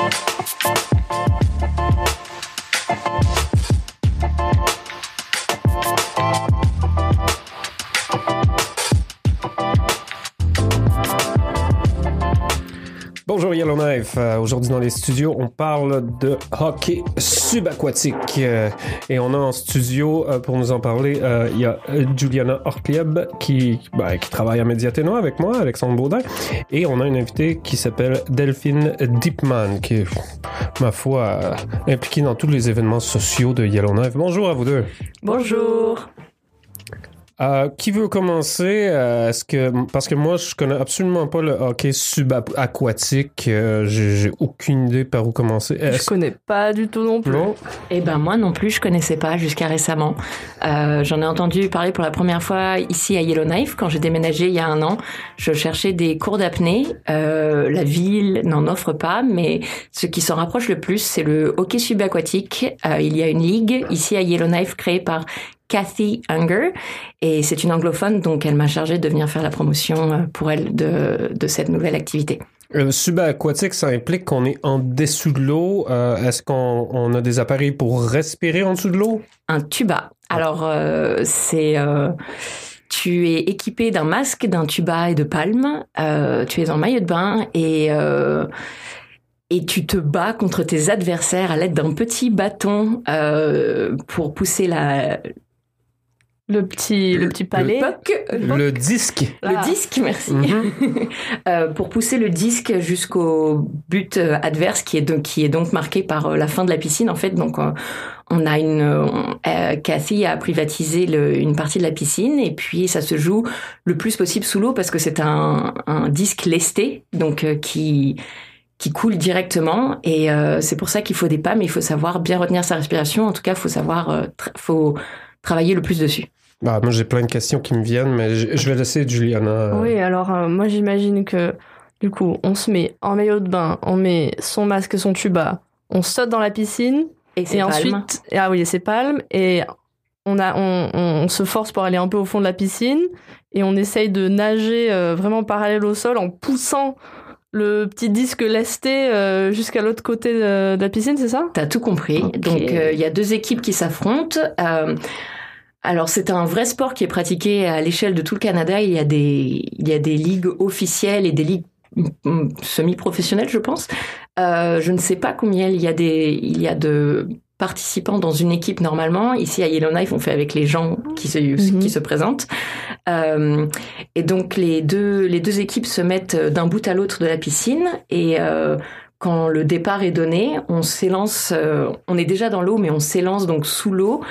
Thank you. Bonjour Yellowknife. Euh, Aujourd'hui dans les studios, on parle de hockey subaquatique. Euh, et on a en studio, euh, pour nous en parler, il y a Juliana Orkleb qui, ben, qui travaille à Mediateno avec moi, Alexandre Baudin. Et on a une invitée qui s'appelle Delphine Deepman, qui est, ma foi, impliquée dans tous les événements sociaux de Yellowknife. Bonjour à vous deux. Bonjour. Euh, qui veut commencer? Euh, Est-ce que parce que moi je connais absolument pas le hockey subaquatique, euh, j'ai j'ai aucune idée par où commencer. Je connais pas du tout non plus. non? Eh ben moi non plus, je connaissais pas jusqu'à récemment. Euh, J'en ai entendu parler pour la première fois ici à Yellowknife quand j'ai déménagé il y a un an. Je cherchais des cours d'apnée. Euh, la ville n'en offre pas, mais ce qui s'en rapproche le plus, c'est le hockey subaquatique. Euh, il y a une ligue ici à Yellowknife créée par Kathy Unger et c'est une anglophone donc elle m'a chargé de venir faire la promotion euh, pour elle de, de cette nouvelle activité. Euh, subaquatique, ça implique qu'on est en dessous de l'eau. Euh, Est-ce qu'on on a des appareils pour respirer en dessous de l'eau? un tuba. Alors euh, c'est euh, tu es équipé d'un masque, d'un tuba et de palmes. Tu es en maillot de bain et et tu te bats contre tes adversaires à l'aide d'un petit bâton euh, pour pousser la Le petit, le petit palais. le puck, Le disque. le Ah. disque, merci. Mhm. Euh, pour pousser le disque jusqu'au but euh, adverse qui est donc qui est donc marqué par euh, la fin de la piscine en fait donc euh, on a une on- euh, Cathy a privatisé le- une partie de la piscine et puis ça se joue le plus possible sous l'eau parce que c'est un, un disque lesté donc euh, qui qui coule directement et euh, c'est pour ça qu'il faut des pas mais il faut savoir bien retenir sa respiration en tout cas faut savoir euh, tra- faut travailler le plus dessus Ah, moi j'ai plein de questions qui me viennent, mais je, je vais laisser Juliana. Oui, alors euh, moi j'imagine que du coup on se met en maillot de bain, on met son masque, son tuba, on saute dans la piscine et c'est et palme. ensuite et, ah oui et ses palmes et on a on, on- on se force pour aller un peu au fond de la piscine et on essaye de nager euh, vraiment parallèle au sol en poussant le petit disque lesté euh, jusqu'à l'autre côté de, de la piscine, c'est ça? T'as tout compris. Donc euh, il y a deux équipes qui s'affrontent. Euh, alors c'est un vrai sport qui est pratiqué à l'échelle de tout le Canada. Il y a des il y a des ligues officielles et des ligues mm, semi-professionnelles, je pense. Euh, je ne sais pas combien il y a des il y a de participants dans une équipe normalement. Ici à Yellowknife, on fait avec les gens qui se Mhm. qui se présentent. Euh, et donc les deux les deux équipes se mettent d'un bout à l'autre de la piscine et euh, quand le départ est donné, on s'élance, euh, on est déjà dans l'eau, mais on s'élance donc sous l'eau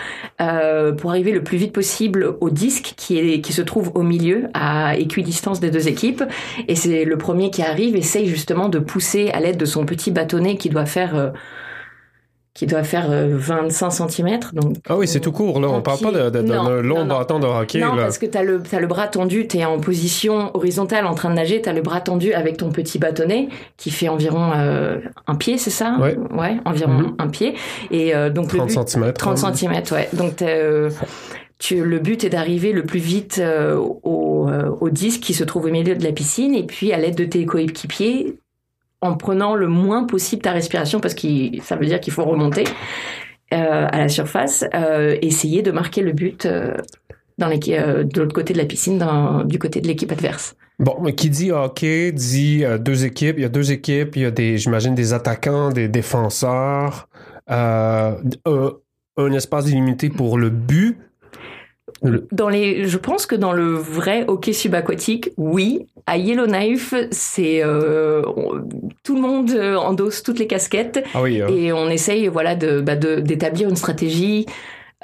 euh, pour arriver le plus vite possible au disque qui est qui se trouve au milieu, à équidistance des deux équipes. Et c'est le premier qui arrive essaye justement de pousser à l'aide de son petit bâtonnet qui doit faire euh, qui doit faire euh, 25 cm. Donc Ah oui, c'est tout court, là. On En parle pas d'un long bâton de hockey, non, là. parce que t'as le, t'as le bras tendu, t'es en position horizontale en train de nager, t'as le bras tendu avec ton petit bâtonnet qui fait environ euh, un pied, c'est ça? Ouais. Ouais, environ Mhm. un pied. Et euh, donc le 30 but, cm. 30 cm, ouais. Donc euh, tu, le but est d'arriver le plus vite euh, au, euh, au disque qui se trouve au milieu de la piscine et puis à l'aide de tes coéquipiers, en prenant le moins possible ta respiration parce que ça veut dire qu'il faut remonter euh, à la surface, euh, essayer de marquer le but euh, dans de l'autre côté de la piscine, du côté de l'équipe adverse. Bon, mais qui dit hockey dit deux équipes. Il y a deux équipes. Il y a des, j'imagine, des attaquants, des défenseurs, un, un espace limité pour le but. Le- Dans les, je pense que dans le vrai hockey subaquatique, oui. À Yellowknife, c'est euh, tout le monde euh, endosse toutes les casquettes Ah oui, hein. et on essaye voilà de bah, d'établir une stratégie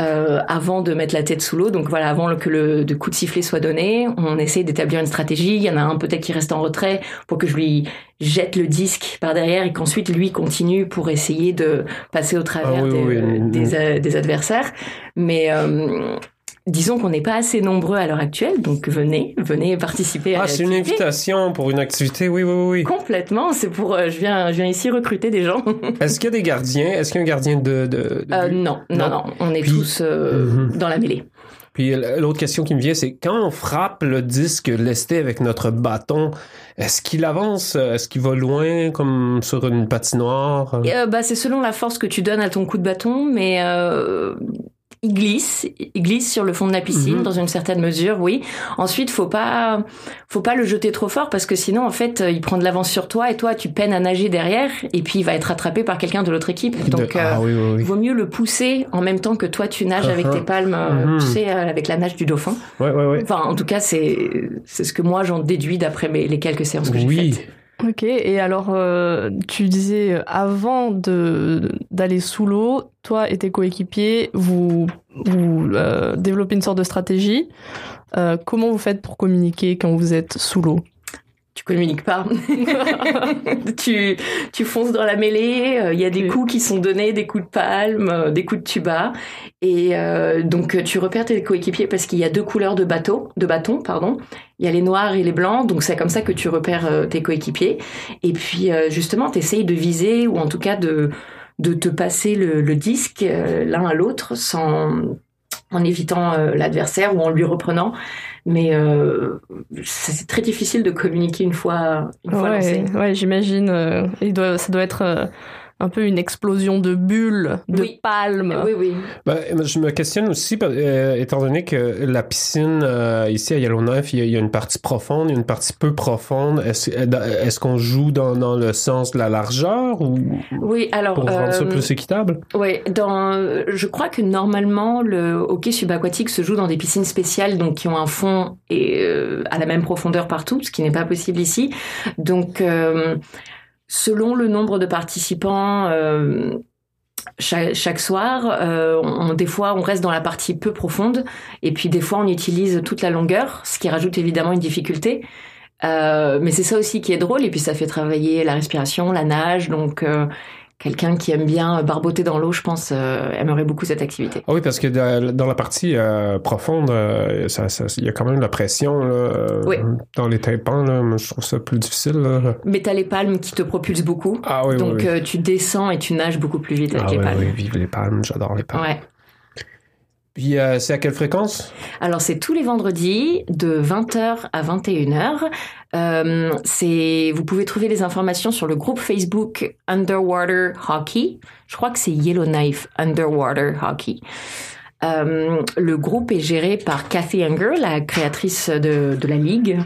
euh, avant de mettre la tête sous l'eau. Donc voilà, avant que le de coup de sifflet soit donné, on essaye d'établir une stratégie. Il y en a un peut-être qui reste en retrait pour que je lui jette le disque par derrière et qu'ensuite lui continue pour essayer de passer au travers Ah oui, des, oui, des, euh, des adversaires. Mais euh, disons qu'on n'est pas assez nombreux à l'heure actuelle, donc venez, venez participer à Ah, c'est une invitation pour une activité. Oui, oui, oui. Complètement, c'est pour euh, je viens je viens ici recruter des gens. Est-ce qu'il y a des gardiens? Est-ce qu'il y a un gardien de, de, de Euh, non, non, Non. non, on est Puis- tous euh, Mhm. dans la mêlée. Puis l- l'autre question qui me vient, c'est quand on frappe le disque lesté avec notre bâton, est-ce qu'il avance, euh, est-ce qu'il va loin comme sur une patinoire? Euh, bah, c'est selon la force que tu donnes à ton coup de bâton, mais euh, il glisse, il glisse sur le fond de la piscine Mhm. dans une certaine mesure, oui. Ensuite, faut pas, faut pas le jeter trop fort parce que sinon, en fait, il prend de l'avance sur toi et toi, tu peines à nager derrière et puis il va être rattrapé par quelqu'un de l'autre équipe. Donc, euh, ah oui, oui, il oui. vaut mieux le pousser en même temps que toi tu nages avec Uh-huh. tes palmes, euh, Mhm. tu sais, euh, avec la nage du dauphin. Ouais, ouais, ouais. Enfin, en tout cas, c'est c'est ce que moi j'en déduis d'après les quelques séances que j'ai Oui. Ok, et alors euh, tu disais avant d'aller sous l'eau, toi et tes coéquipiers, vous, vous euh, développez une sorte de stratégie. Euh, comment vous faites pour communiquer quand vous êtes sous l'eau? Tu communiques pas. tu, tu fonces dans la mêlée. euh, Il y a des coups qui sont donnés, des coups de palme, euh, des coups de tuba. Et euh, donc, euh, tu repères tes coéquipiers parce qu'il y a deux couleurs de bateau, de bâton, pardon. Il y a les noirs et les blancs. Donc, c'est comme ça que tu repères tes coéquipiers. Et puis, euh, justement, tu essayes de viser ou en tout cas de, de te passer le, le disque l'un à l'autre sans en évitant euh, l'adversaire ou en lui reprenant. Mais euh, c'est très difficile de communiquer une fois, une fois lancé. Ouais, ouais j'imagine. euh, doit, ça doit être euh, un peu une explosion de bulles, de Oui. palmes. Oui, oui. Ben, je me questionne aussi, euh, étant donné que la piscine, euh, ici à Yellowknife, il y, a, il y a une partie profonde, il y a une partie peu profonde. Est-ce est qu'on joue dans, dans le sens de la largeur ou Oui, alors, pour rendre ça euh, plus équitable? dans, je crois que normalement, le hockey subaquatique se joue dans des piscines spéciales, donc qui ont un fond et euh, à la même profondeur partout, ce qui n'est pas possible ici. Donc, euh, selon le nombre de participants, euh, chaque, soir, euh, on, des fois, on reste dans la partie peu profonde, et puis des fois, on utilise toute la longueur, ce qui rajoute évidemment une difficulté. Euh, mais c'est ça aussi qui est drôle, et puis ça fait travailler la respiration, la nage, donc quelqu'un qui aime bien barboter dans l'eau, je pense, euh, aimerait beaucoup cette activité. Ah oui, parce que de- dans la partie euh, profonde, euh, ça- ça- il y a quand même de la pression là, euh, Oui. dans les tympans. Là, je trouve ça plus difficile. Là. Mais t'as les palmes qui te propulsent beaucoup, Ah oui, donc oui. oui. euh, tu descends et tu nages beaucoup plus vite avec Ah les oui, palmes. oui, vive les palmes, j'adore les palmes. Ouais. Puis euh, c'est à quelle fréquence? Alors c'est tous les vendredis de 20h à 21h. Euh, c'est vous pouvez trouver les informations sur le groupe Facebook Underwater Hockey. Je crois que c'est Yellowknife Underwater Hockey. Euh, le groupe est géré par Kathy Unger, la créatrice de, la ligue.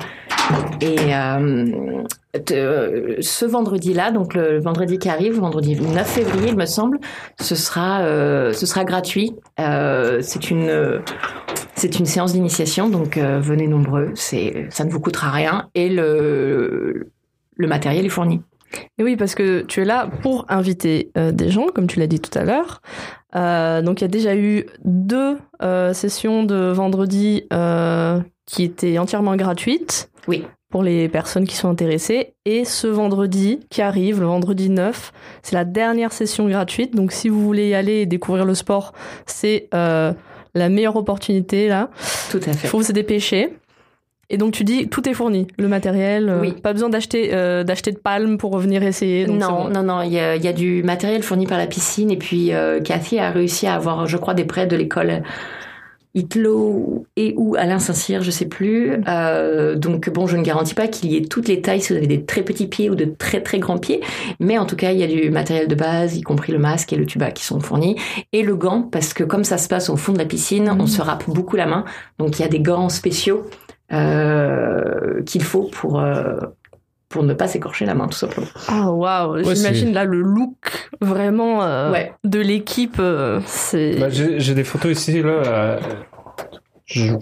Et euh, de- ce vendredi-là, donc le vendredi qui arrive, vendredi 9 février, il me semble, ce sera, euh, ce sera gratuit. Euh, c'est une, c'est une séance d'initiation, donc euh, venez nombreux. Ça ne vous coûtera rien et le, le matériel est fourni. Et oui, parce que tu es là pour inviter euh, des gens, comme tu l'as dit tout à l'heure. Euh, donc il y a déjà eu deux euh, sessions de vendredi qui étaient entièrement gratuites. Oui. Pour les personnes qui sont intéressées. Et ce vendredi qui arrive, le vendredi 9, c'est la dernière session gratuite. Donc si vous voulez y aller et découvrir le sport, c'est la meilleure opportunité là. Tout à Il fait. faut se dépêcher. Et donc tu dis tout est fourni, le matériel, euh, Oui. pas besoin d'acheter euh, d'acheter de palmes pour revenir essayer. donc Non, bon. non, non, il y a, il y a du matériel fourni par la piscine et puis euh, Cathy a réussi à avoir, je crois, des prêts de l'école Itlo et ou Alain Saint-Cyr, je sais plus. Donc bon, je ne garantis pas qu'il y ait toutes les tailles si vous avez des très petits pieds ou de très très grands pieds, mais en tout cas, il y a du matériel de base, y compris le masque et le tuba qui sont fournis et le gant parce que comme ça se passe au fond de la piscine, Mhm. on se râpe beaucoup la main, donc il y a des gants spéciaux euh, qu'il faut pour euh, pour ne pas s'écorcher la main, tout simplement. Ah waouh, Ouais, j'imagine là le look vraiment euh, Ouais. de l'équipe, euh, c'est Ben, j'ai des photos ici, là. euh, je-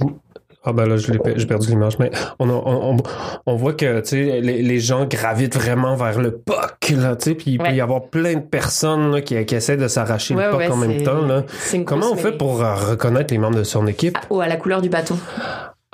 Ah ben là, j'ai perdu l'image, mais on, a- on, on, on voit que les, les gens gravitent vraiment vers le puck, là, tu sais, puis il peut y avoir plein de personnes là, qui, qui essaient de s'arracher Ouais, le ouais, en même temps. Là. Comment on fait pour euh, reconnaître les membres de son équipe? Ah, oh, à la couleur du bâton.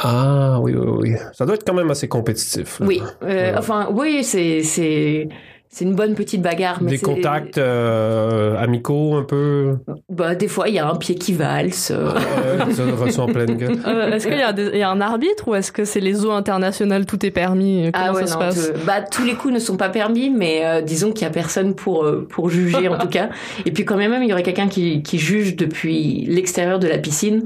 Ah oui, oui, oui. Ça doit être quand même assez compétitif. là. Oui, euh, Ouais. enfin, oui, c'est c'est c'est une bonne petite bagarre, mais Des c'est- contacts euh, amicaux un peu? Bah, des fois, il y a un pied qui valse. euh. Euh, ça reçu en pleine gueule. Euh, est-ce qu'il y, a des- il y a un arbitre ou est-ce que c'est les eaux internationales tout est permis Comment Ah ouais, ça non, se passe? te- bah, tous les coups ne sont pas permis, mais euh, disons qu'il y a personne pour euh, pour juger en tout cas. Et puis quand même, il y aurait quelqu'un qui qui juge depuis l'extérieur de la piscine.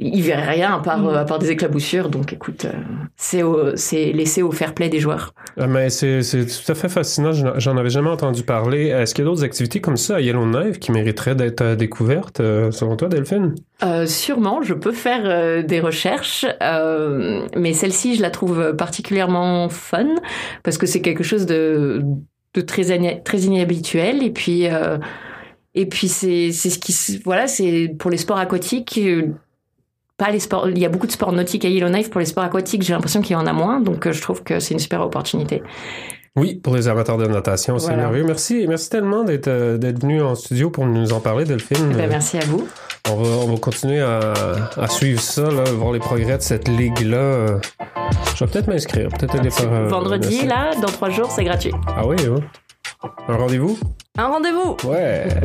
Ils verraient rien à part, Mm. à part des éclaboussures. Donc, écoute, euh, c'est au- c'est laissé au fair play des joueurs. Ah, mais c'est c'est tout à fait fascinant. J'en avais jamais entendu parler. Est-ce qu'il y a d'autres activités comme ça à Yellowknife qui mériteraient d'être euh, découvertes, euh, selon toi, Delphine? Euh, sûrement, je peux faire euh, des recherches, euh, mais celle-ci, je la trouve particulièrement fun parce que c'est quelque chose de, de très, très inhabituel. Et puis, euh, et puis c'est c'est ce qui, voilà, c'est pour les sports aquatiques. Pas les sports. Il y a beaucoup de sports nautiques à Yellowknife. Pour les sports aquatiques, j'ai l'impression qu'il y en a moins. Donc, euh, je trouve que c'est une super opportunité. Oui, pour les amateurs de natation, c'est Voilà. merveilleux. Merci, merci tellement d'être euh, d'être venu en studio pour nous en parler, Delphine. Ben, Euh, merci à vous. on, va, on va continuer à, à suivre ça, là, voir les progrès de cette ligue-là. Je vais peut-être m'inscrire, peut-être aller faire. euh, Vendredi, là, dans trois jours, c'est gratuit. Ah oui, hein? Un rendez-vous? Un rendez-vous Ouais.